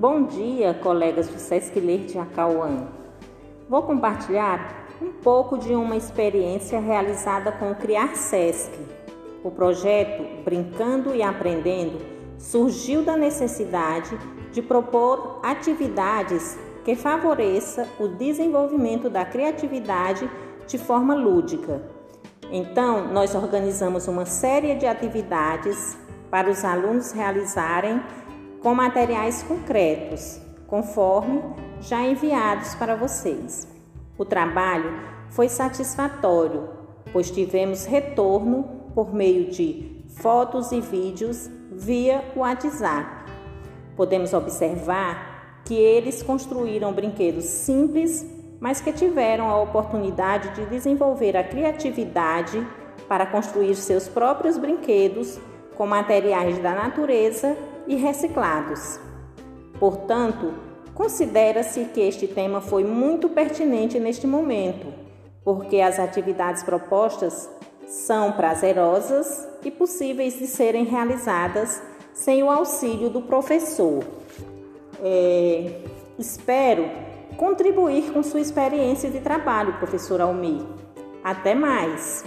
Bom dia, colegas do Sesc Ler de Acauã. Vou compartilhar um pouco de uma experiência realizada com o Criar Sesc. O projeto Brincando e Aprendendo surgiu da necessidade de propor atividades que favoreça o desenvolvimento da criatividade de forma lúdica. Então, nós organizamos uma série de atividades para os alunos realizarem com materiais concretos, conforme já enviados para vocês. O trabalho foi satisfatório, pois tivemos retorno por meio de fotos e vídeos via WhatsApp. Podemos observar que eles construíram brinquedos simples, mas que tiveram a oportunidade de desenvolver a criatividade para construir seus próprios brinquedos com materiais da natureza e reciclados. Portanto, considera-se que este tema foi muito pertinente neste momento, porque as atividades propostas são prazerosas e possíveis de serem realizadas sem o auxílio do professor. É, espero contribuir com sua experiência de trabalho, professor Almir. Até mais!